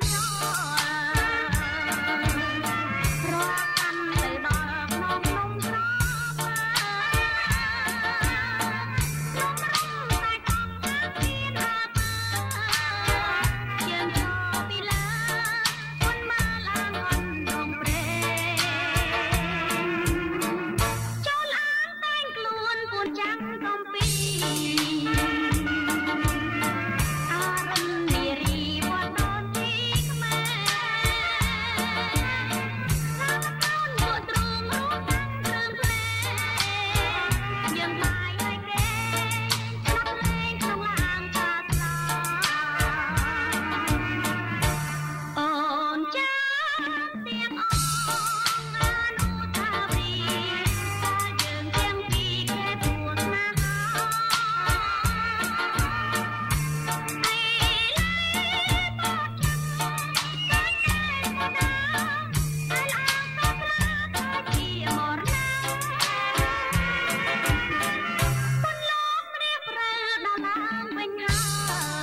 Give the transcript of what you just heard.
oh when I